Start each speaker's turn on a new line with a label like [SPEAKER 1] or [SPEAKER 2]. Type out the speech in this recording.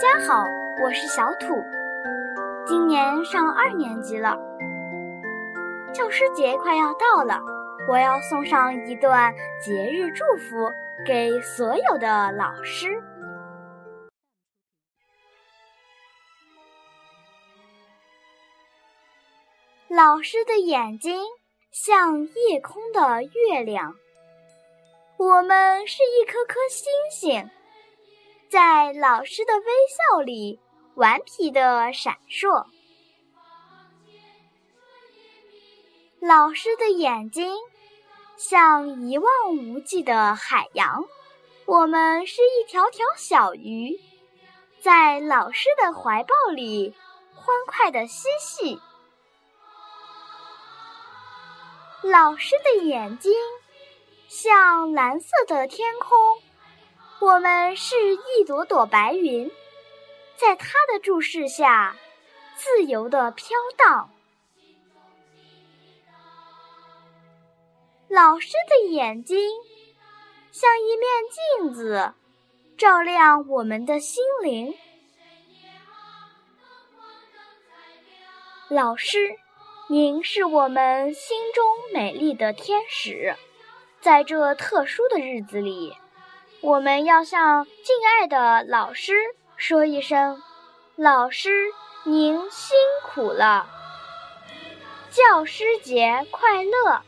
[SPEAKER 1] 大家好，我是小土，今年上二年级了。教师节快要到了，我要送上一段节日祝福给所有的老师。老师的眼睛像夜空的月亮，我们是一颗颗星星。在老师的微笑里，顽皮的闪烁。老师的眼睛像一望无际的海洋，我们是一条条小鱼，在老师的怀抱里欢快的嬉戏。老师的眼睛像蓝色的天空。我们是一朵朵白云，在他的注视下，自由地飘荡。老师的眼睛像一面镜子，照亮我们的心灵。老师，您是我们心中美丽的天使，在这特殊的日子里。我们要向敬爱的老师说一声：“老师，您辛苦了！教师节快乐！”